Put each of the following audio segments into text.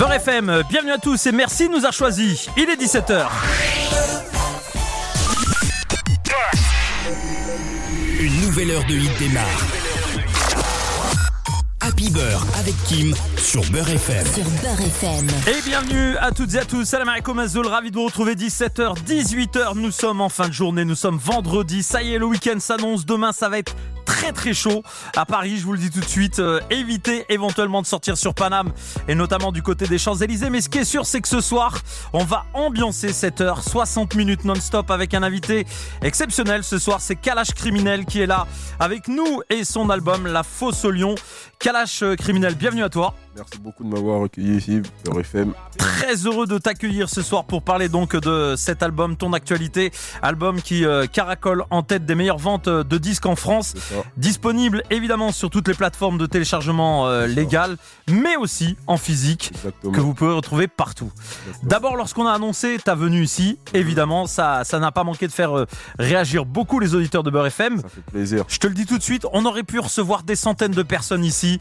Beurre FM, bienvenue à tous et merci de nous avoir choisis. Il est 17h. Une nouvelle heure de hit démarre. Happy Beurre avec Kim sur Beurre FM. Sur Beurre FM. Et bienvenue à toutes et à tous. Salam alaikum Azul, ravi de vous retrouver 17h, 18h. Nous sommes en fin de journée, nous sommes vendredi. Ça y est, le week-end s'annonce. Demain, ça va être très très chaud à Paris, je vous le dis tout de suite. Euh, évitez éventuellement de sortir sur Paname et notamment du côté des Champs-Élysées. Mais ce qui est sûr, c'est que ce soir, on va ambiancer cette heure, 60 minutes non-stop avec un invité exceptionnel. Ce soir, c'est Kalash Criminel qui est là avec nous et son album La Fosse au Lion. Kalash euh, Criminel, bienvenue à toi. Merci beaucoup de m'avoir accueilli ici, Beurre FM. Très heureux de t'accueillir ce soir pour parler donc de cet album, ton actualité, album qui euh, caracole en tête des meilleures ventes de disques en France, Disponible évidemment sur toutes les plateformes de téléchargement euh, légales, mais aussi en physique Exactement. que vous pouvez retrouver partout. D'abord, lorsqu'on a annoncé ta venue ici, évidemment, ça ça n'a pas manqué de faire euh, réagir beaucoup les auditeurs de Beurre FM. Ça fait plaisir. Je te le dis tout de suite, on aurait pu recevoir des centaines de personnes ici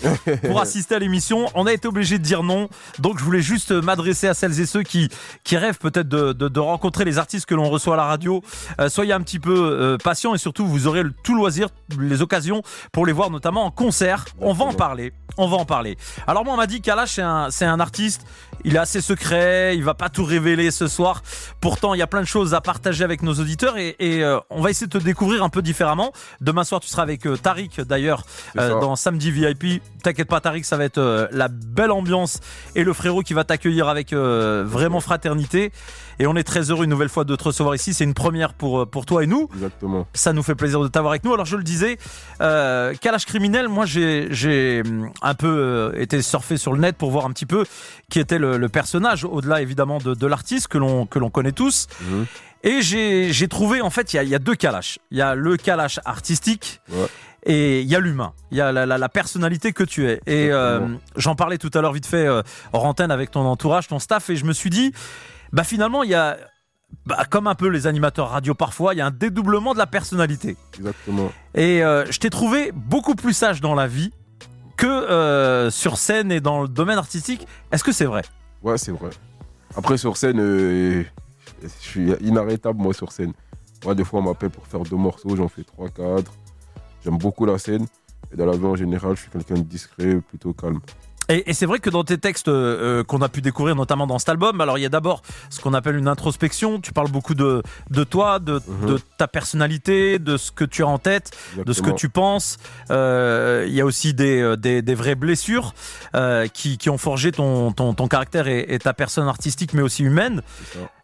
pour assister à l'émission. On a été obligé de dire non. Donc je voulais juste m'adresser à celles et ceux qui, qui rêvent peut-être de, de- de rencontrer les artistes que l'on reçoit à la radio. Euh, soyez un petit peu euh, patients et surtout vous aurez le, tout loisir, les occasions pour les voir notamment en concert. On va en parler. On va en parler. Alors moi on m'a dit qu'Alash c'est un, c'est un artiste, il est assez secret, il va pas tout révéler ce soir. Pourtant il y a plein de choses à partager avec nos auditeurs et, et, euh, on va essayer de te découvrir un peu différemment. Demain soir tu seras avec euh, Tariq d'ailleurs euh, dans Samedi VIP. T'inquiète pas Tariq, ça va être euh, la belle ambiance et le frérot qui va t'accueillir avec vraiment fraternité. Et on est très heureux une nouvelle fois de te recevoir ici. C'est une première pour, pour toi et nous. Exactement. Ça nous fait plaisir de t'avoir avec nous. Alors je le disais, euh, Kalash criminel, moi j'ai hum, un peu euh, été surfé sur le net pour voir un petit peu qui était le, le personnage, au-delà évidemment de, de l'artiste que l'on que l'on connaît tous. Mhm. Et j'ai j'ai trouvé en fait il y y a deux Kalash. Il y a le Kalash artistique. Ouais. Et il y a l'humain, il y a la, la- la personnalité que tu es. Et euh, j'en parlais tout à l'heure vite fait euh, hors antenne avec ton entourage, ton staff, et je me suis dit, bah finalement il y a, bah, comme un peu les animateurs radio parfois, il y a un dédoublement de la personnalité. Exactement. Et euh, je t'ai trouvé beaucoup plus sage dans la vie que euh, sur scène et dans le domaine artistique. Est-ce que c'est vrai? Ouais, c'est vrai. Après, sur scène, euh, je suis inarrêtable, moi, sur scène. Moi, des fois, on m'appelle pour faire deux morceaux, j'en fais trois, quatre. J'aime beaucoup la scène. Et dans la vie en général, je suis quelqu'un de discret, plutôt calme. Et, et c'est vrai que dans tes textes euh, euh, qu'on a pu découvrir, notamment dans cet album, alors il y a d'abord ce qu'on appelle une introspection. Tu parles beaucoup de, de toi, de, Mhm. de ta personnalité, de ce que tu as en tête, de ce que tu penses. Euh, il y a aussi des, euh, des, des vraies blessures euh, qui, qui ont forgé ton, ton, ton caractère et, et ta personne artistique, mais aussi humaine.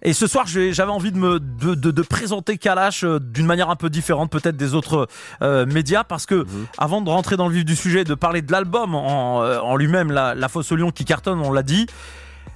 Et ce soir, j'avais envie de me de, de, de présenter Kalash d'une manière un peu différente, peut-être des autres euh, médias, parce que Mhm. avant de rentrer dans le vif du sujet, de parler de l'album en, en lui-même, la, la Fosse au Lion qui cartonne, on l'a dit.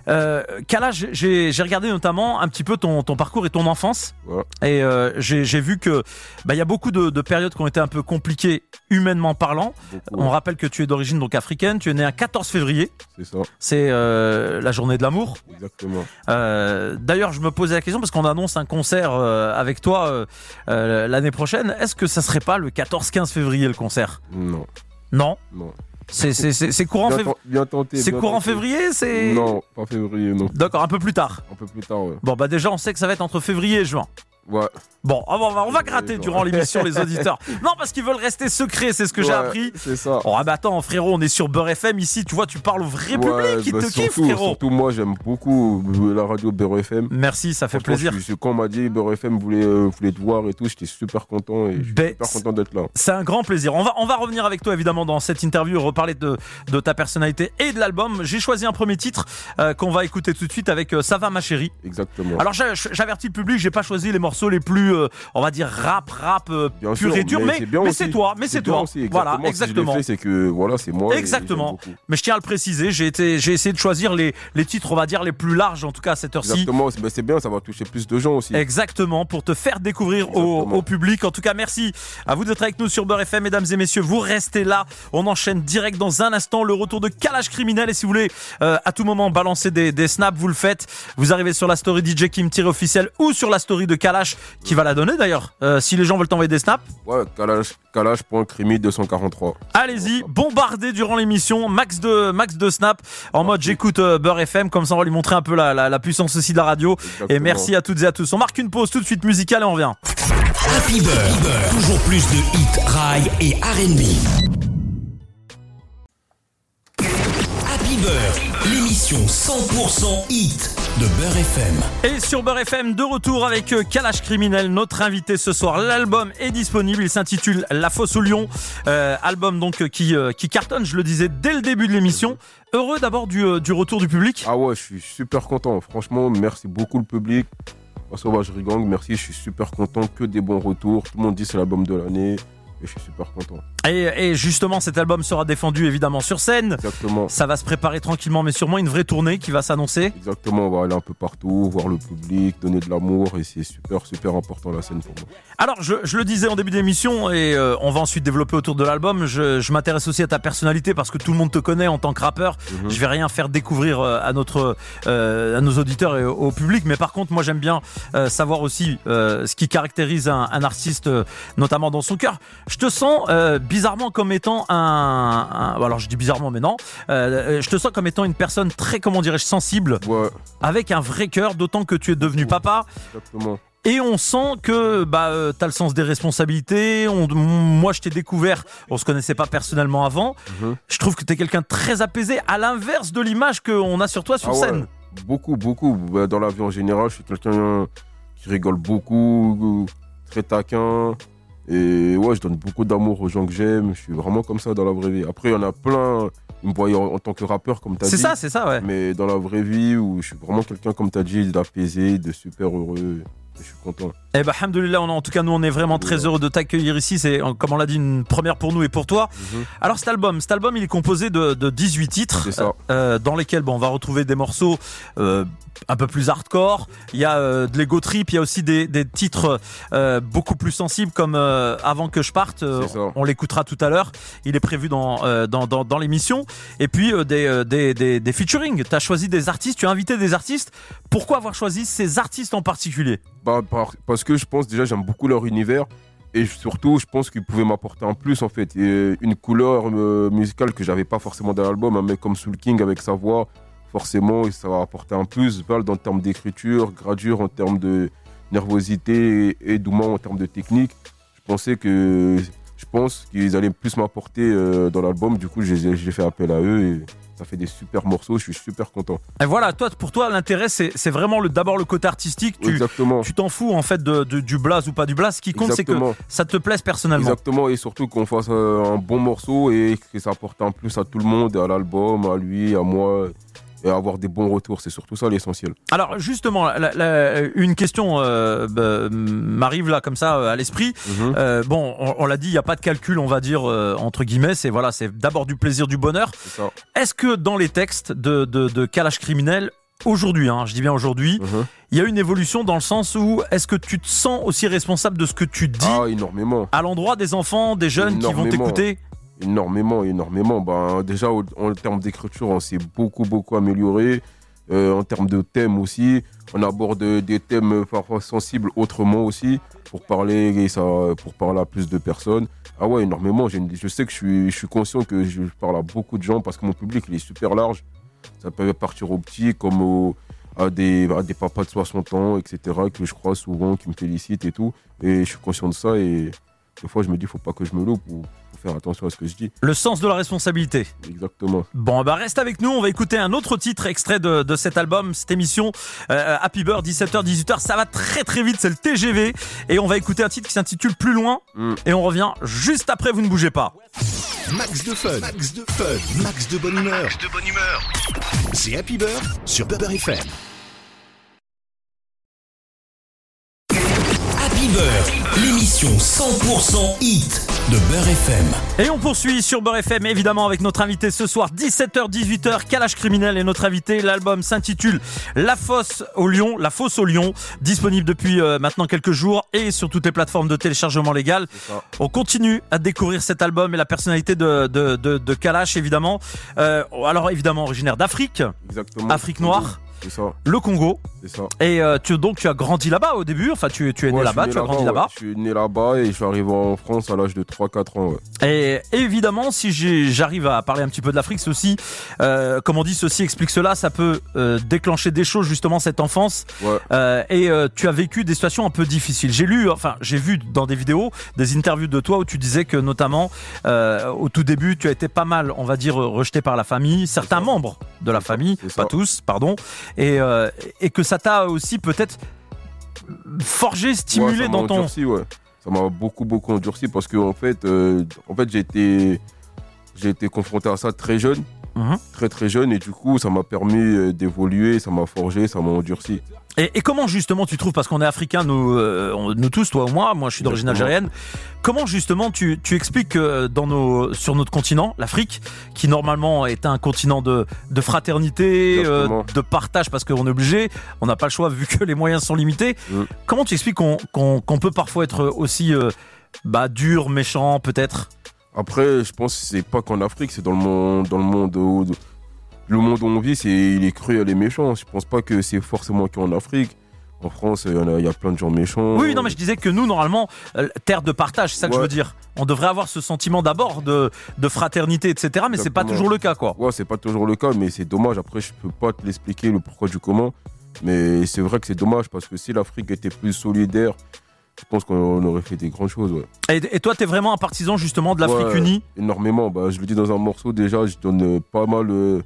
Euh, Kalash, j'ai regardé notamment un petit peu ton, ton parcours et ton enfance, Ouais. et euh, j'ai vu que bah, il y a beaucoup de, de périodes qui ont été un peu compliquées humainement parlant. Beaucoup. On rappelle que tu es d'origine donc africaine, tu es né un 14 février, C'est ça. c'est euh, la journée de l'amour. Exactement. Euh, D'ailleurs, je me posais la question parce qu'on annonce un concert avec toi l'année prochaine. Est-ce que ça serait pas le 14-15 février le concert? Non. Non, Non. C'est courant, Bien, fév- ten- bien tenté. c'est courant février. C'est Non, pas février, non. D'accord, un peu plus tard. Un peu plus tard, ouais. Bon bah déjà, on sait que ça va être entre février et juin. Ouais. Bon, on va, on va Ouais, gratter durant l'émission les auditeurs. Non, parce qu'ils veulent rester secrets, c'est ce que j'ai appris. C'est ça. Oh ah bah attends frérot, on est sur Beurre FM ici, tu vois, tu parles au vrai Ouais, public qui bah, te kiffe surtout, frérot. Surtout moi, j'aime beaucoup la radio Beurre FM. Merci, ça fait plaisir. je quand on m'a dit Beurre FM voulait, euh, voulait te voir et tout, j'étais super content et je suis Ben, super content d'être là. C'est un grand plaisir. On va, on va revenir avec toi évidemment dans cette interview reparler de, de ta personnalité et de l'album. J'ai choisi un premier titre euh, qu'on va écouter tout de suite avec euh, Ça va ma chérie. Exactement. Alors j'a- j'avertis le public, j'ai pas choisi les morceaux les plus, euh, on va dire rap, rap euh, Bien pur sûr, et dur, mais mais, c'est toi, mais c'est toi. aussi, voilà, exactement. Si c'est que voilà, c'est moi. Exactement. Mais je tiens à le préciser, j'ai été, j'ai essayé de choisir les, les titres, on va dire les plus larges en tout cas à cette heure-ci. Exactement, c'est ben, bien, ça va toucher plus de gens aussi. Exactement, pour te faire découvrir au, public. En tout cas, merci à vous d'être avec nous sur Beurre FM, mesdames et messieurs. Vous restez là. On enchaîne direct dans un instant le retour de Calage Criminel. Et si vous voulez euh, à tout moment balancer des, des snaps, vous le faites. Vous arrivez sur la story DJ Kim officiel ou sur la story de Kalash. Kalash qui va la donner d'ailleurs. Euh, si les gens veulent t'envoyer des snaps, Ouais, Kalash, Kalash.crimi243. allez-y, bombardez durant l'émission, max de max de snap en mode j'écoute euh, Beurre FM, comme ça on va lui montrer un peu la, la- la puissance aussi de la radio. Et merci à toutes et à tous. On marque une pause tout de suite musicale et on revient. Happy Beurre, toujours plus de hits, rail et R&B. Happy Beurre, l'émission 100% hit de Beurre FM. Et sur Beurre FM, de retour avec euh, Kalash Criminel, notre invité ce soir. L'album est disponible, il s'intitule La Fosse au Lion. Euh, album donc euh, qui, euh, qui cartonne, je le disais dès le début de l'émission. Heureux d'abord du, euh, du retour du public. Ah ouais, je suis super content. Franchement, merci beaucoup le public. Au Sauvage Rigang, merci, je suis super content. Que des bons retours. Tout le monde dit c'est l'album de l'année. Et je suis super content. Et, et justement, cet album sera défendu évidemment sur scène. Exactement. Ça va se préparer tranquillement, mais sûrement une vraie tournée qui va s'annoncer. Exactement, on va aller un peu partout, voir le public, donner de l'amour. Et c'est super, super important la scène pour moi. Alors, je, je le disais en début d'émission, et euh, on va ensuite développer autour de l'album. Je, je m'intéresse aussi à ta personnalité parce que tout le monde te connaît en tant que rappeur. Mhm. Je vais rien faire découvrir euh, à notre, euh, à nos auditeurs et au, au public, mais par contre, moi, j'aime bien euh, savoir aussi euh, ce qui caractérise un, un artiste, euh, notamment dans son cœur. Je te sens euh, bizarrement comme étant un, un- alors je dis bizarrement, mais non. Euh, je te sens comme étant une personne très, comment dirais-je, sensible, Ouais, avec un vrai cœur, d'autant que tu es devenu papa. exactement. Et on sent que bah euh, t'as le sens des responsabilités. On, moi, je t'ai découvert, on se connaissait pas personnellement avant. Mhm. Je trouve que t'es quelqu'un de très apaisé, à l'inverse de l'image qu'on a sur toi sur Ah ouais, scène. Beaucoup, beaucoup. Bah, Dans la vie en général, je suis quelqu'un qui rigole beaucoup, très taquin. Et ouais, je donne beaucoup d'amour aux gens que j'aime. Je suis vraiment comme ça dans la vraie vie. Après, il y en a plein. Ils me voient en, en tant que rappeur, comme tu as dit. C'est ça, c'est ça, ouais. Mais dans la vraie vie, où je suis vraiment quelqu'un, comme tu as dit, d'apaisé, de super heureux. Je suis content. Eh ben, alhamdoulilah, on, en tout cas, nous, on est vraiment très heureux de t'accueillir ici. C'est, euh, comme on l'a dit, une première pour nous et pour toi. Mhm. Alors, cet album, cet album, il est composé de, de 18 titres, C'est ça. euh, dans lesquels, bon, on va retrouver des morceaux euh, un peu plus hardcore. Il y a euh, de l'ego trip, il y a aussi des, des titres euh, beaucoup plus sensibles, comme euh, Avant que je parte. on l'écoutera tout à l'heure. Il est prévu dans dans, dans, dans l'émission. Et puis des, des des des featuring. Tu as choisi des artistes, tu as invité des artistes. Pourquoi avoir choisi ces artistes en particulier? Bah, par- parce que je pense déjà, j'aime beaucoup leur univers. Et surtout, je pense qu'ils pouvaient m'apporter un plus, en fait. Et une couleur musicale que j'avais pas forcément dans l'album. Un mec comme Soul King avec sa voix, forcément, ça va apporter un plus. En termes d'écriture, gradure en termes de nervosité et, et en termes de technique. Je pensais que. Je pense qu'ils allaient plus m'apporter euh, dans l'album. Du coup, j'ai j'ai fait appel à eux et ça fait des super morceaux. Je suis super content. Et voilà, toi pour toi l'intérêt c'est c'est vraiment le d'abord le côté artistique. Tu Exactement. tu t'en fous en fait de, de- du blaze ou pas du blaze. Ce qui compte c'est que ça te plaise personnellement. Exactement, et surtout qu'on fasse euh, un bon morceau et que ça apporte un plus à tout le monde, à l'album, à lui, à moi, et avoir des bons retours. C'est surtout ça l'essentiel. Alors justement, la- la- une question euh, bah, m'arrive là comme ça euh, à l'esprit. Mhm. Euh, bon, on, on l'a dit, il n'y a pas de calcul, on va dire euh, entre guillemets. C'est voilà, c'est d'abord du plaisir, du bonheur. C'est ça. Est-ce que dans les textes de, de, de Kalash criminel aujourd'hui, hein, je dis bien aujourd'hui, Mhm. il y a une évolution dans le sens où est-ce que tu te sens aussi responsable de ce que tu dis Ah, énormément. à l'endroit des enfants, des jeunes qui vont t'écouter? Énormément, énormément. Ben, déjà, en termes d'écriture, on s'est beaucoup, beaucoup amélioré. Euh, en termes de thèmes aussi, on aborde des thèmes parfois sensibles autrement aussi, pour parler, et ça, pour parler à plus de personnes. Ah ouais, énormément. Je sais que je suis, je suis conscient que je parle à beaucoup de gens parce que mon public, il est super large. Ça peut partir aux petits comme à, des, à des papas de 60 ans, etc., que je crois souvent, qui me félicitent et tout. Et je suis conscient de ça et des fois, je me dis, faut pas que je me loupe ou faut faire attention à ce que je dis. Le sens de la responsabilité. Exactement. Bon, bah reste avec nous, on va écouter un autre titre extrait de, de cet album, cette émission, euh, Happy Bird, 17h, 18h, ça va très très vite, c'est le TGV, et on va écouter un titre qui s'intitule Plus loin, Mm. et on revient juste après, vous ne bougez pas. Max de fun, Max de fun, Max de bonne humeur. de bonne humeur. C'est Happy Bird sur Beurre FM. Happy Beurre, l'émission 100% hit de Beurre FM. Et on poursuit sur Beurre FM, évidemment, avec notre invité ce soir, 17h, 18h, Kalash Criminel et notre invité. L'album s'intitule La Fosse au Lion, La Fosse au Lion, disponible depuis euh, maintenant quelques jours et sur toutes les plateformes de téléchargement légal. On continue à découvrir cet album et la personnalité de, de, de, de Kalash, évidemment. Euh, alors, évidemment, originaire d'Afrique, Exactement. Afrique noire. Ça, le Congo. ça. Et euh, tu, donc tu as grandi là-bas au début, enfin tu, tu es né Ouais, là-bas, tu as grandi ouais. là-bas. Je suis né là-bas et je suis arrivé en France à l'âge de 3-4 ans. Ouais. Et évidemment, si j'arrive à parler un petit peu de l'Afrique, aussi, euh, comme on dit, ceci explique cela, ça peut euh, déclencher des choses justement cette enfance. Et tu as vécu des situations un peu difficiles. J'ai lu, enfin j'ai vu dans des vidéos, des interviews de toi où tu disais que notamment au tout début, tu as été pas mal, on va dire, rejeté par la famille, certains membres de la famille, pas tous, pardon, et, euh, et que ça t'a aussi peut-être forgé, stimulé dans ton. endurci, ouais. Ça m'a beaucoup, beaucoup endurci parce que en fait, euh, en fait j'ai été, j'ai été confronté à ça très jeune, Mhm. très très jeune, et du coup, ça m'a permis euh, d'évoluer, ça m'a forgé, ça m'a endurci. Et, et comment justement tu trouves, parce qu'on est africains, nous, euh, nous tous, toi ou moi, moi je suis d'origine algérienne, comment justement tu, tu expliques que dans nos, sur notre continent, l'Afrique, qui normalement est un continent de, de fraternité, euh, de partage, parce qu'on est obligé, on n'a pas le choix vu que les moyens sont limités, Mm. comment tu expliques qu'on peut parfois être aussi euh, bah, dur, méchant peut-être? Après, je pense que c'est pas qu'en Afrique, c'est dans le monde, dans le monde où, le monde où on vit, c'est il est cruel et méchant. Je pense pas que c'est forcément qu'en Afrique. En France, il y, en a- il y a plein de gens méchants. Oui, non, mais je disais que nous, normalement, euh, terre de partage, c'est ça que je veux dire. On devrait avoir ce sentiment d'abord de, de fraternité, etc. Mais c'est pas toujours le cas, quoi. Ouais, c'est pas toujours le cas, mais c'est dommage. Après, je peux pas te l'expliquer le pourquoi du comment. Mais c'est vrai que c'est dommage parce que si l'Afrique était plus solidaire, je pense qu'on aurait fait des grandes choses. Ouais. Et, et toi, t'es vraiment un partisan justement de l'Afrique Ouais. unie? Énormément. Bah, je le dis dans un morceau déjà, je donne euh, pas mal euh,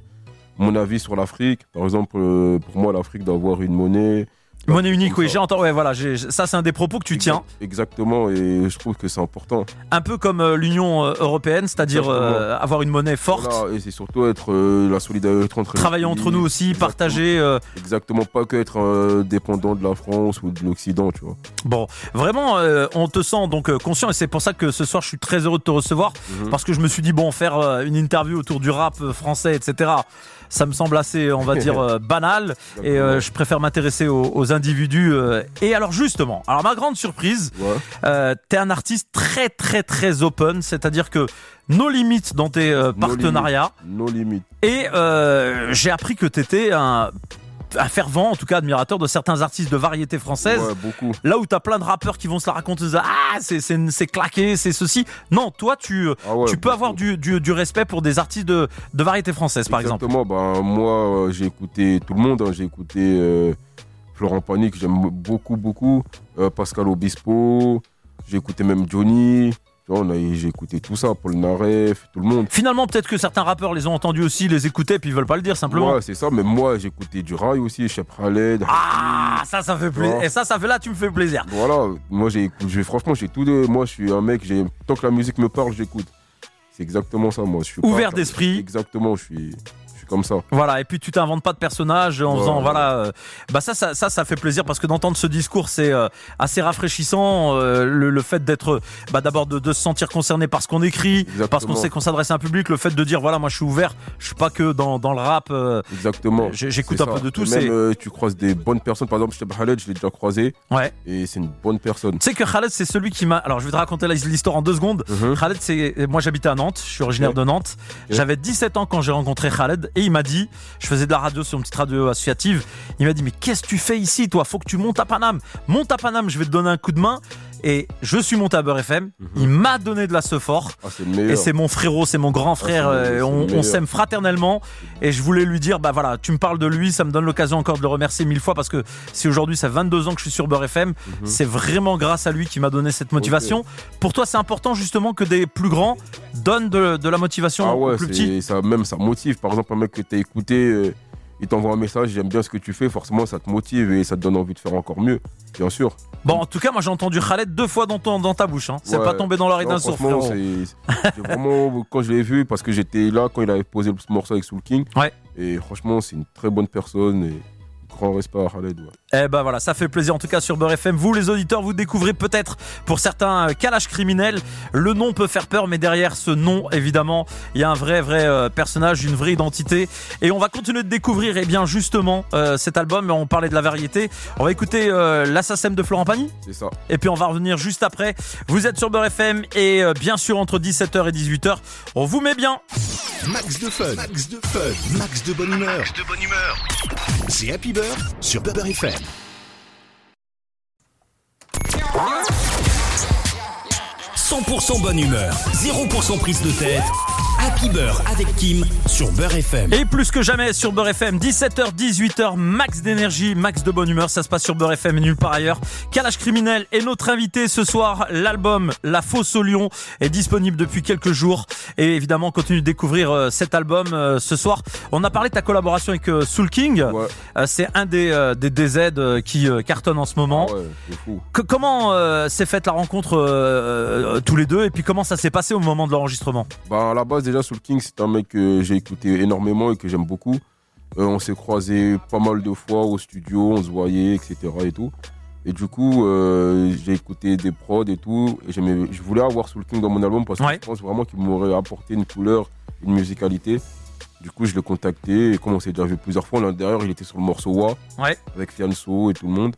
mon avis sur l'Afrique. Par exemple, euh, pour moi, l'Afrique doit avoir une monnaie. Monnaie unique, Comme oui, entendu. Ouais, voilà, ça, c'est un des propos que tu tiens. Exactement, et je trouve que c'est important. Un peu comme euh, l'Union euh, européenne, c'est-à-dire euh, avoir une monnaie forte, Voilà, et c'est surtout être euh, la solidarité entre travailler entre nous aussi, Exactement. partager. Exactement, pas que être dépendant de la France ou de l'Occident, tu vois. Bon, vraiment, on te sent donc conscient et c'est pour ça que ce soir, je suis très heureux de te recevoir Mhm. parce que je me suis dit bon, faire une interview autour du rap français, etc. Ça me semble assez, on va dire, euh, banal et euh, je préfère m'intéresser aux, aux individus. euh. et alors justement, alors ma grande surprise, Ouais. euh, t'es un artiste très très très open, c'est-à-dire que nos limites dans tes euh, No partenariats Nos limites. et euh, j'ai appris que t'étais un, un fervent, en tout cas admirateur de certains artistes de variété française. Ouais, beaucoup. Là où t'as plein de rappeurs qui vont se la raconter, ah c'est c'est c'est claqué, c'est ceci. Non, toi tu Ah ouais, tu peux beaucoup. avoir du, du, du respect pour des artistes de, de variété française par exemple. Exactement, ben, moi, euh, j'ai écouté tout le monde. hein. J'ai écouté euh, Florent Pagny, que j'aime beaucoup, beaucoup. euh, Pascal Obispo. J'ai écouté même Johnny. Tu vois, on a- J'ai écouté tout ça, Paul Naref, tout le monde. Finalement, peut-être que certains rappeurs les ont entendus aussi, les écoutaient, puis ils veulent pas le dire simplement. Ouais, c'est ça. Mais moi, j'ai écouté du rail aussi, Chef Khaled. Ah, ça, ça fait plaisir. Et ça, ça fait là, tu me fais plaisir. Voilà, moi, j'ai Franchement, j'ai tout. De... Moi, je suis un mec, j'ai- tant que la musique me parle, j'écoute. C'est exactement ça, moi. Je suis Ouvert d'esprit. Exactement, je suis, suis comme ça. Voilà, et puis tu t'inventes pas de personnage en Ouais, faisant, ouais. voilà. euh, bah ça, ça, ça, ça fait plaisir parce que d'entendre ce discours, c'est euh, assez rafraîchissant. euh, le, le fait d'être, bah d'abord de, de se sentir concerné par ce qu'on écrit, Exactement. parce qu'on sait qu'on s'adresse à un public. Le fait de dire, voilà, moi je suis ouvert, je suis pas que dans, dans le rap. Exactement. J'écoute un peu de tout, Et Même, tu croises des bonnes personnes. Par exemple, Khaled, je l'ai déjà croisé. ouais. Et c'est une bonne personne. Tu sais que Khaled, c'est celui qui m'a. Alors, je vais te raconter l'histoire en deux secondes. Mhm. Khaled, c'est. Moi, j'habitais à Nantes. Je suis originaire de Nantes. J'avais 17 ans quand j'ai rencontré Khaled. Et il m'a dit. Je faisais de la radio sur une petite radio associative. Il m'a dit Mais qu'est-ce que tu fais ici, toi? Faut que tu montes à Paname. Monte à Paname, je vais te donner un coup de main. Et je suis monté à Beurre FM. Il m'a donné de la fort. Ah. Et c'est mon frérot, c'est mon grand frère. c'est le- euh, on s'aime fraternellement. Et je voulais lui dire, bah voilà, tu me parles de lui, ça me donne l'occasion encore de le remercier mille fois parce que si aujourd'hui ça fait 22 ans que je suis sur Beurre FM, Mhm. c'est vraiment grâce à lui qui m'a donné cette motivation. Pour toi, c'est important justement que des plus grands donnent de, de la motivation Ah ouais, aux plus petits. ça, même ça motive. Par exemple, un mec que tu as écouté, euh, il t'envoie un message, j'aime bien ce que tu fais, forcément ça te motive et ça te donne envie de faire encore mieux, bien sûr. Bon, en tout cas, moi j'ai entendu Khaled deux fois dans, ton, dans ta bouche. Hein. C'est Ouais. pas tombé dans l'oreille d'un sourd, vraiment, quand je l'ai vu, parce que j'étais là quand il avait posé le morceau avec Soul King. Ouais. Et franchement, c'est une très bonne personne et grand respect à Khaled. ouais. Eh ben voilà, ça fait plaisir en tout cas sur Beurre FM. Vous les auditeurs, vous découvrez peut-être pour certains euh, Kalash criminel. Le nom peut faire peur, mais derrière ce nom, évidemment, il y a un vrai vrai euh, personnage, une vraie identité. Et on va continuer de découvrir, eh bien justement, euh, cet album. On parlait de la variété. On va écouter euh, l'Assassin de Florent Pagny. C'est ça. Et puis on va revenir juste après. Vous êtes sur Beurre FM et euh, bien sûr entre 17h et 18h, on vous met bien. Max de fun, max de fun, max de bonne humeur. de bonne humeur. C'est Happy Bird sur Beurre FM. 100% bonne humeur, 0% prise de tête. Happy Beurre avec Kim sur Beurre FM. Et plus que jamais sur Beurre FM, 17h, 18h, max d'énergie, max de bonne humeur. Ça se passe sur Beurre FM et nulle part ailleurs. Calage criminel est notre invité ce soir. L'album La Fosse au Lion est disponible depuis quelques jours. Et évidemment, continue de découvrir euh, cet album euh, ce soir. On a parlé de ta collaboration avec euh, Soul King. Ouais. C'est un des, des DZ qui cartonne en ce moment. Ah ouais, c'est fou. Que- comment euh, s'est faite la rencontre euh, euh, tous les deux? Et puis comment ça s'est passé au moment de l'enregistrement? Bah, à la base, déjà, Soul King, c'est un mec que j'ai écouté énormément et que j'aime beaucoup. Euh, on s'est croisés pas mal de fois au studio, on se voyait, etc. et tout. Et du coup, euh, j'ai écouté des prods et tout. Et je voulais avoir Soul King dans mon album parce que Ouais. je pense vraiment qu'il m'aurait apporté une couleur, une musicalité. Du coup, je l'ai contacté et comme on s'est déjà vu plusieurs fois, l'an dernier, il était sur le morceau Wa Ouais. avec Fianso et tout le monde.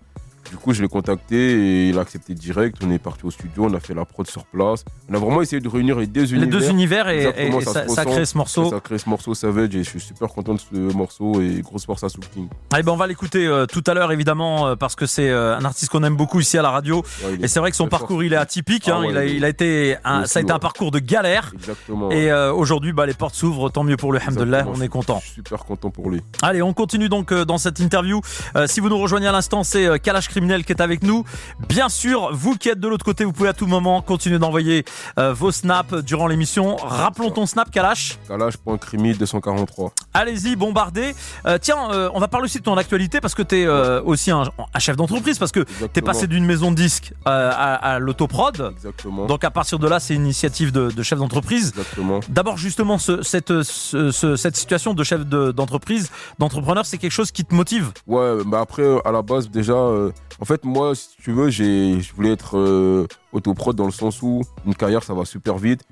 Du coup, je l'ai contacté et il a accepté direct. On est parti au studio, on a fait la prod sur place. On a vraiment essayé de réunir les deux Les univers. deux univers et, ça ça, ça créé ce morceau. Ça a créé ce morceau Savage et je suis super content de ce morceau et grosse force à Soul King. Allez, ben on va l'écouter euh, tout à l'heure évidemment euh, parce que c'est euh, un artiste qu'on aime beaucoup ici à la radio Ouais, et c'est vrai que son parcours il est atypique. Ah hein. ouais, il, a, il été un, ça a été un ouais. parcours de galère. Exactement. Et aujourd'hui, bah, les portes s'ouvrent, tant mieux pour lui, Exactement, on je est suis content. Super content pour lui. Allez, on continue donc dans cette interview. Si vous nous rejoignez à l'instant, c'est Kalash Criminel qui est avec nous. Bien sûr, vous qui êtes de l'autre côté, vous pouvez à tout moment continuer d'envoyer euh, vos snaps durant l'émission. Rappelons ton snap, Kalash. Kalash.crimi 243. Allez-y, bombardez. Euh, tiens, euh, on va parler aussi de ton actualité parce que tu es aussi un, un chef d'entreprise parce que tu es passé d'une maison de disques euh, à, à l'autoprod. Exactement. Donc à partir de là, c'est une initiative de, de chef d'entreprise. Exactement. D'abord, justement, ce- cette, ce- ce- cette situation de chef de- d'entreprise, d'entrepreneur, c'est quelque chose qui te motive? Ouais, mais après, euh, à la base, déjà, euh, en fait, moi, si tu veux, je voulais être euh, dans le sens où une carrière, ça va super vite.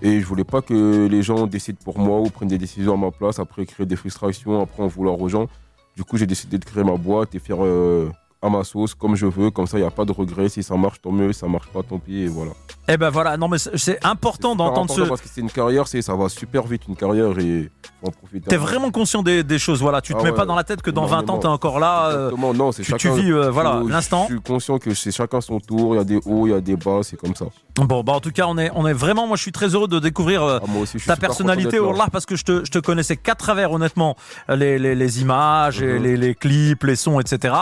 Et je voulais pas que les gens décident pour moi ou prennent des décisions à ma place, après créer des frustrations, après en vouloir aux gens. Du coup, j'ai décidé de créer ma boîte et faire euh, à ma sauce, comme je veux. Comme ça, il n'y a pas de regret. Si ça marche, tant mieux. Si ça marche pas, tant pis. Et voilà. Eh ben voilà, non mais c'est- important d'entendre ce. Parce que c'est une carrière, c'est, ça va super vite, une carrière, et faut en profiter. T'es vraiment conscient des, des choses, voilà. Tu te Ah mets ouais, pas dans la tête que dans 20 ans t'es encore là. euh, Exactement, non, c'est tu, tu chacun. vis, euh, voilà, l'instant. Je suis conscient que c'est chacun son tour. Il y a des hauts, il y a des bas, c'est comme ça. Bon, bah en tout cas, on est, on est vraiment, moi je suis très heureux de découvrir euh, Ah, aussi, ta personnalité parce que je te, je te connaissais qu'à travers honnêtement les, les, les images, et Mhm. les, les clips, les sons, etc.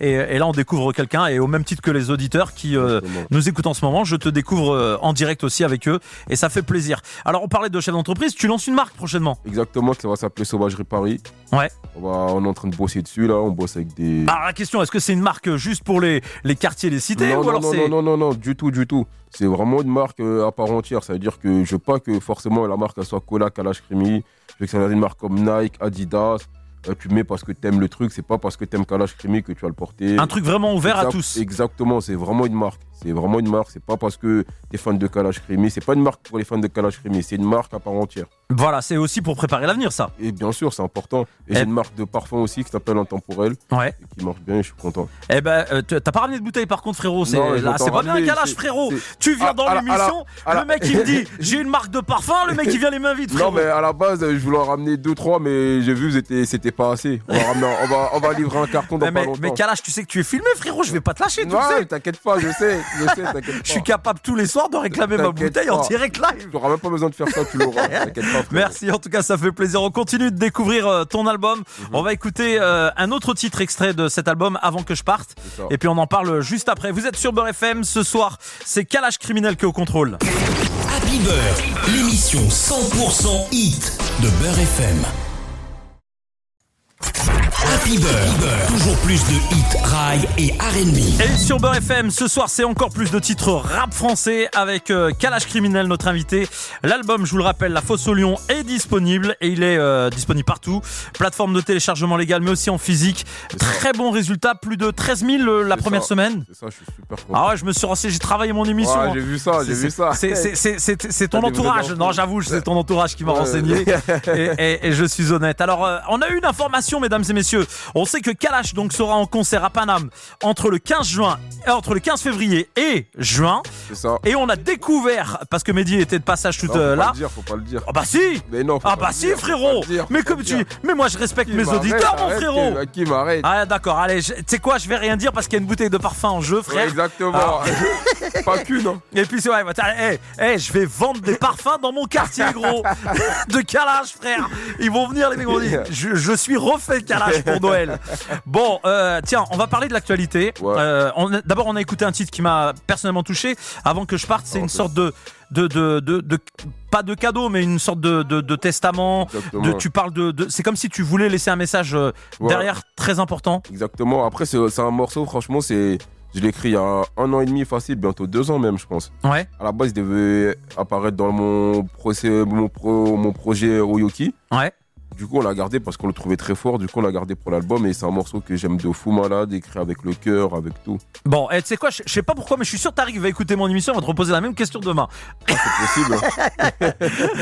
Et, et là on découvre quelqu'un et au même titre que les auditeurs qui euh, nous écoutent en ce moment, je te découvre euh, en direct aussi avec eux et ça fait plaisir. Alors on parlait de chef d'entreprise, tu lances une marque prochainement. Exactement, ça va s'appeler Sauvagerie Paris. Ouais. On, va, on est en train de bosser dessus, là. On bosse avec des. Alors la question, est-ce que c'est une marque juste pour les, les quartiers, les cités non, ou non, alors non, non, non, non, non, du tout, du tout. C'est vraiment une marque euh, à part entière. Ça veut dire que je veux pas que forcément la marque elle soit Cola, Kalash Krimi. Je veux que ça soit une marque comme Nike, Adidas. Euh, tu mets parce que t'aimes le truc, c'est pas parce que t'aimes Kalash Krimi que tu vas le porter. un truc vraiment ouvert à tous Exactement, c'est vraiment une marque. C'est vraiment une marque. C'est pas parce que t'es fan de Kalash Krimi. C'est pas une marque pour les fans de Kalash Krimi. C'est une marque à part entière. Voilà, c'est aussi pour préparer l'avenir ça. Et bien sûr, c'est important. Et Eh. j'ai une marque de parfum aussi qui s'appelle Intemporel Ouais. et qui marche bien et je suis content. Eh ben, euh, t'as pas ramené de bouteille par contre, frérot. C'est pas bien un c'est- frérot. Tu viens Ah, dans à la- l'émission, la- le mec il me dit j'ai une marque de parfum, le mec il vient les mains vides, frérot. Non, mais à la base, je voulais en ramener deux, trois, mais j'ai vu c'était c'était pas assez. On va, ramener- on va, on va livrer un carton dans mais, pas mais, longtemps. mais calage, tu sais que tu es filmé, frérot. Je vais pas te lâcher, tu Ouais, sais. t'inquiète pas, je sais, je sais, t'inquiète pas. Je suis capable tous les soirs de réclamer ma bouteille en direct live. Tu n'auras même pas besoin de faire ça, tu l'auras. T'inquiète pas. frérot. Merci, en tout cas, ça fait plaisir. On continue de découvrir euh, ton album. Mhm. On va écouter euh, un autre titre extrait de cet album avant que je parte. Et puis on en parle juste après. Vous êtes sur Beurre FM ce soir. C'est Calage Criminel qui est au contrôle. Happy Beurre, l'émission 100% hit de Beurre FM. Happy Beurre, toujours plus de hits, rail et R&B. Et sur Beurre FM, ce soir, c'est encore plus de titres rap français avec euh, Kalash Criminel, notre invité. L'album, je vous le rappelle, La Fosse au Lion est disponible et il est euh, disponible partout. Plateforme de téléchargement légal, mais aussi en physique. Très bon résultat, plus de 13 000 euh, la première ça. semaine. C'est ça, je suis super content. Ah ouais, je me suis renseigné, j'ai travaillé mon émission. Ouais, hein. j'ai vu ça, j'ai vu ça. C'est- ton entourage. Non, j'avoue, c'est ton entourage qui m'a Ouais. renseigné. Et, et- et je suis honnête. Alors, euh, on a eu une information, mesdames et messieurs, On sait que Kalash donc sera en concert à Paname entre le 15 juin, euh, entre le 15 février et juin. C'est ça. Et on a découvert, parce que Mehdi était de passage tout Non, faut euh, pas là. le dire, faut pas le dire. Ah bah si Mais non, Ah bah si dire, frérot dire, Mais comme tu... Mais moi je respecte mes auditeurs mon frérot Kim, Kim, arrête. Ah d'accord, allez, tu sais quoi, je vais rien dire parce qu'il y a une bouteille de parfum en jeu Ouais, frère. exactement. pas qu'une. hein. Et puis c'est ouais, bah, t'as- hey, hey, je vais vendre des parfums dans mon quartier gros De calage frère Ils vont venir les mecs je, je suis refait calage pour Noël Bon euh, tiens on va parler de l'actualité Ouais. Euh, D'abord on a écouté un titre qui m'a personnellement touché Avant que je parte c'est Oh, une sorte de, de, de, de, de- Pas de cadeau mais une sorte de, de, de testament de, Tu parles de, C'est comme si tu voulais laisser un message euh, Ouais. derrière très important Exactement. Après, c'est un morceau, franchement, c'est. Je l'ai écrit il y a un an et demi, facile, bientôt deux ans même, je pense. Ouais À la base, il devait apparaître dans mon, procès, mon, pro- mon projet Oyoki. Ouais Du coup, on l'a gardé parce qu'on le trouvait très fort. Du coup, on l'a gardé pour l'album. Et c'est un morceau que j'aime de fou malade, écrit avec le cœur, avec tout. Bon, et tu sais quoi, je sais pas pourquoi, mais je suis sûr que Tariq va écouter mon émission, il va te reposer la même question demain. C'est possible. hein.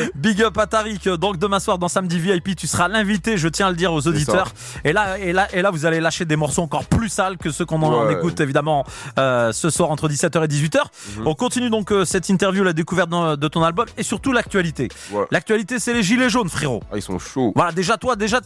Big up à Tariq. Donc demain soir dans Samedi VIP, tu seras l'invité, je tiens à le dire aux auditeurs. Et là, et là, et là, vous allez lâcher des morceaux encore plus sales que ceux qu'on en Ouais. écoute évidemment euh, ce soir entre 17h et 18h. Mhm. On continue donc euh, cette interview, la découverte de, de ton album et surtout l'actualité. Ouais. L'actualité, c'est les gilets jaunes, frérot. Ah, ils sont chauds. Voilà, déjà toi, déjà,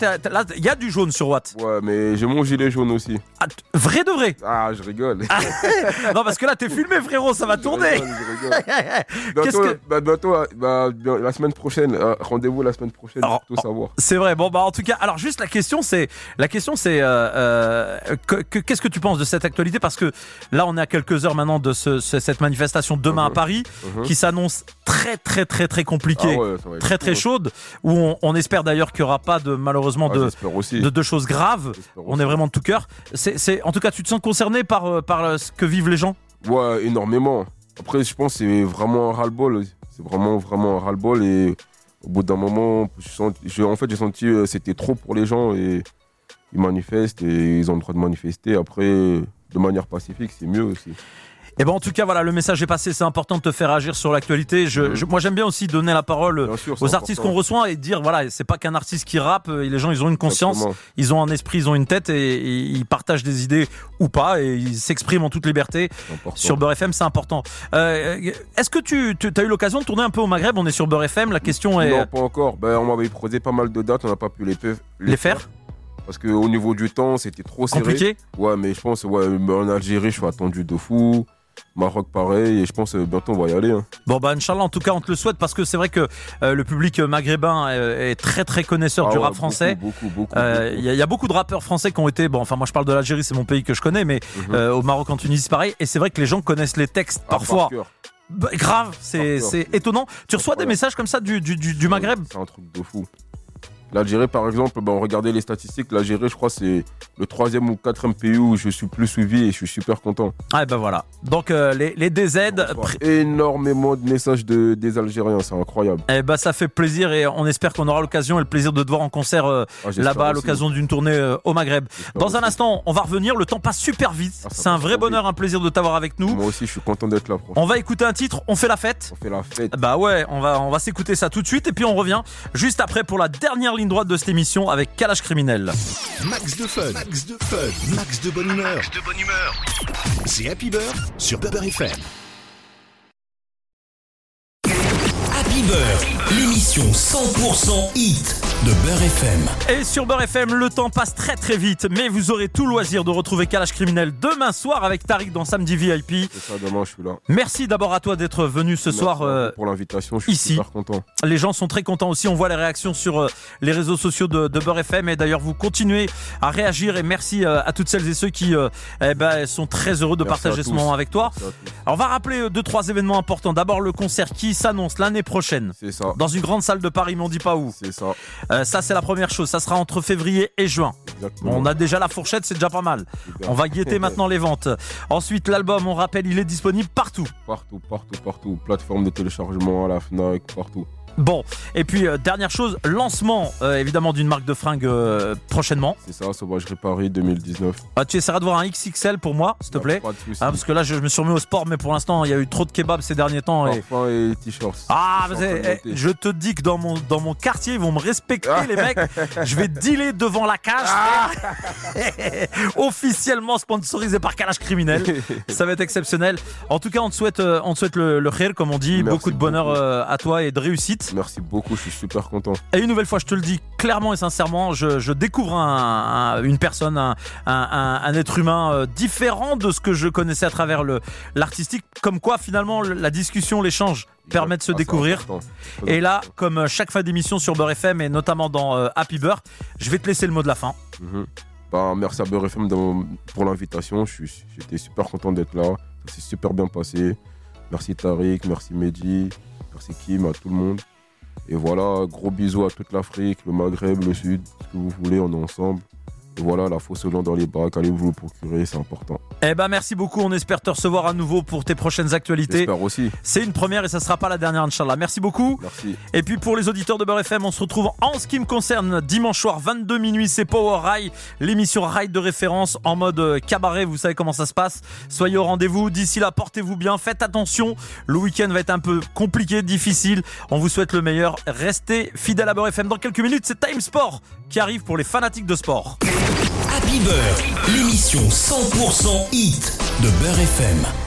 il y a du jaune sur Watt. Ouais, mais j'ai mon gilet jaune aussi. Ah, vrai de vrai? Ah, je rigole. non, parce que là, t'es filmé, frérot, ça va Je tourner. rigole, je rigole. Qu'est-ce Bientôt, que- bah, bientôt, bah, bien- la semaine prochaine, euh, rendez-vous la semaine prochaine Alors, pour tout savoir. C'est vrai. Bon bah en tout cas, alors juste la question c'est la question c'est euh, euh, que- que- qu'est-ce que tu penses de cette actualité? Parce que là on est à quelques heures maintenant de ce- ce- cette manifestation demain à Mhm. Paris Mhm. qui s'annonce très très très très compliquée, Ah ouais, très très chaud. chaude où on, on espère d'ailleurs qu'il y aura pas de malheureusement Ah, de, de choses graves. On est vraiment de tout cœur. C'est en tout cas tu te sens concerné par euh, par euh, ce que vivent les gens? Ouais, énormément. Après, je pense que c'est vraiment un ras-le-bol. C'est vraiment, vraiment un ras-le-bol. Et au bout d'un moment, je sens- je- en fait, j'ai senti que c'était trop pour les gens. Et ils manifestent et ils ont le droit de manifester. Après, de manière pacifique, c'est mieux aussi. Et ben en tout cas voilà le message est passé. C'est important de te faire agir sur l'actualité. Je, je- moi j'aime bien aussi donner la parole sûr, c'est aux artistes qu'on reçoit et dire voilà c'est pas qu'un artiste qui rappe euh, les gens ils ont une conscience Exactement. ils ont un esprit ils ont une tête et, et ils partagent des idées ou pas et ils s'expriment en toute liberté sur Beurre FM c'est important Euh, est-ce que tu, tu as eu l'occasion de tourner un peu au Maghreb? On est sur Beurre FM la question est Non, pas encore. Ben, on m'avait proposé pas mal de dates. On n'a pas pu les, les faire? Parce qu'au niveau du temps, c'était trop serré. compliqué? Ouais, mais je pense, ouais, en Algérie, je suis attendu de fou. Maroc, pareil. Et je pense que bientôt, on va y aller. hein. bon bah Inch'Allah en tout cas on te le souhaite parce que c'est vrai que euh, le public maghrébin euh, est très très connaisseur Ah du ouais, rap français Beaucoup, beaucoup. Euh, Il y, a- il y a beaucoup de rappeurs français qui ont été, bon, enfin moi je parle de l'Algérie, c'est mon pays que je connais, mais Mhm. euh, au Maroc, en Tunisie, pareil. Et c'est vrai que les gens connaissent les textes Ah, par parfois. Bah, grave, c'est étonnant. Tu reçois des messages comme ça du, du, du, du Maghreb? C'est un truc de fou. L'Algérie, par exemple, ben, on regardait les statistiques. L'Algérie, je crois, c'est le troisième ou quatrième pays où je suis plus suivi et je suis super content. Ah ben voilà. Donc euh, les, les DZ, énormément de messages de, des Algériens, c'est incroyable. eh ben ça fait plaisir et on espère qu'on aura l'occasion et le plaisir de te voir en concert euh, Ah, là-bas à l'occasion d'une tournée euh, au Maghreb. Dans un instant, on va revenir. Le temps passe super vite. Ah, c'est un vrai bonheur, un plaisir de t'avoir avec nous. Moi aussi, je suis content d'être là. On va écouter un titre. On fait la fête. On fait la fête. Bah ouais, on va, on va s'écouter ça tout de suite et puis on revient juste après pour la dernière ligne droite de cette émission avec Kalash Criminel. Max de fun, max de fun, max de bonne humeur. de bonne humeur. C'est Happy Beurre sur Beurre FM. Happy Beurre, l'émission 100% hit de Beurre FM. Et sur Beurre FM, le temps passe très très vite, mais vous aurez tout loisir de retrouver Kalash Criminel demain soir avec Tariq dans Samedi VIP. C'est ça, demain, je suis là. Merci d'abord à toi d'être venu ce Merci soir. euh, pour l'invitation, je suis ici. super content. les gens sont très contents aussi. On voit les réactions sur euh, les réseaux sociaux de, de Beurre FM. Et d'ailleurs, vous continuez à réagir. Et merci euh, à toutes celles et ceux qui eh ben, sont très heureux de Merci partager ce moment avec toi. Alors, on va rappeler deux, trois événements importants. D'abord, le concert qui s'annonce l'année prochaine. C'est ça. Dans une grande salle de Paris, mais on dit pas où. C'est ça. Euh, ça, c'est la première chose. Ça sera entre février et juin. Exactement. On a déjà la fourchette, c'est déjà pas mal. On va guetter maintenant les ventes. Ensuite, l'album, on rappelle, il est disponible partout. Partout, partout, partout. Plateforme de téléchargement à la Fnac, partout. Bon, et puis euh, dernière chose, lancement euh, évidemment d'une marque de fringues euh, prochainement. C'est ça, Sauvagerie Paris 2019. Ah, tu essaieras de voir un XXL pour moi, s'il te plaît. Ah, parce que là, je, je me suis remis au sport, mais pour l'instant, il y a eu trop de kebabs ces derniers temps. Et... Et t-shirts. Ah, eh, je te dis que dans mon, dans mon quartier, ils vont me respecter, les mecs. Je vais dealer devant la cage. Officiellement sponsorisé par Kalash Criminel. Ça va être exceptionnel. En tout cas, on te souhaite, on te souhaite le, le comme on dit. Merci beaucoup de bonheur beaucoup. à toi et de réussite. Merci beaucoup, je suis super content. Et une nouvelle fois, je te le dis clairement et sincèrement, je, je découvre un- un- une personne, un, être humain euh, différent de ce que je connaissais à travers l'artistique. Comme quoi, finalement, le- la discussion, l'échange permet de se Ah, découvrir. Et là, comme euh, chaque fin d'émission sur Beurre FM et notamment dans euh, Happy Beurre, je vais te laisser le mot de la fin. Mhm. Bah, merci à Beurre FM pour l'invitation. J'étais super content d'être là. Ça s'est super bien passé. Merci Tariq, merci Mehdi, merci Kim, à tout le monde. Et voilà, gros bisous à toute l'Afrique, le Maghreb, le Sud, ce que vous voulez, on est ensemble. Voilà, la fausse au dans les bacs, allez vous le procurer, c'est important. Eh ben merci beaucoup, on espère te recevoir à nouveau pour tes prochaines actualités. J'espère aussi. C'est une première et ça sera pas la dernière, Inch'Allah. Merci beaucoup. Merci. Et puis pour les auditeurs de Beurre FM, on se retrouve en ce qui me concerne dimanche soir 22 minuit, c'est Power Ride, l'émission Ride de référence en mode euh, cabaret, vous savez comment ça se passe. Soyez au rendez-vous, d'ici là portez-vous bien, faites attention, le week-end va être un peu compliqué, difficile, on vous souhaite le meilleur, restez fidèles à Beurre FM. Dans quelques minutes, c'est Time Sport qui arrive pour les fanatiques de sport. Happy Beurre, l'émission 100% hit de Beurre FM.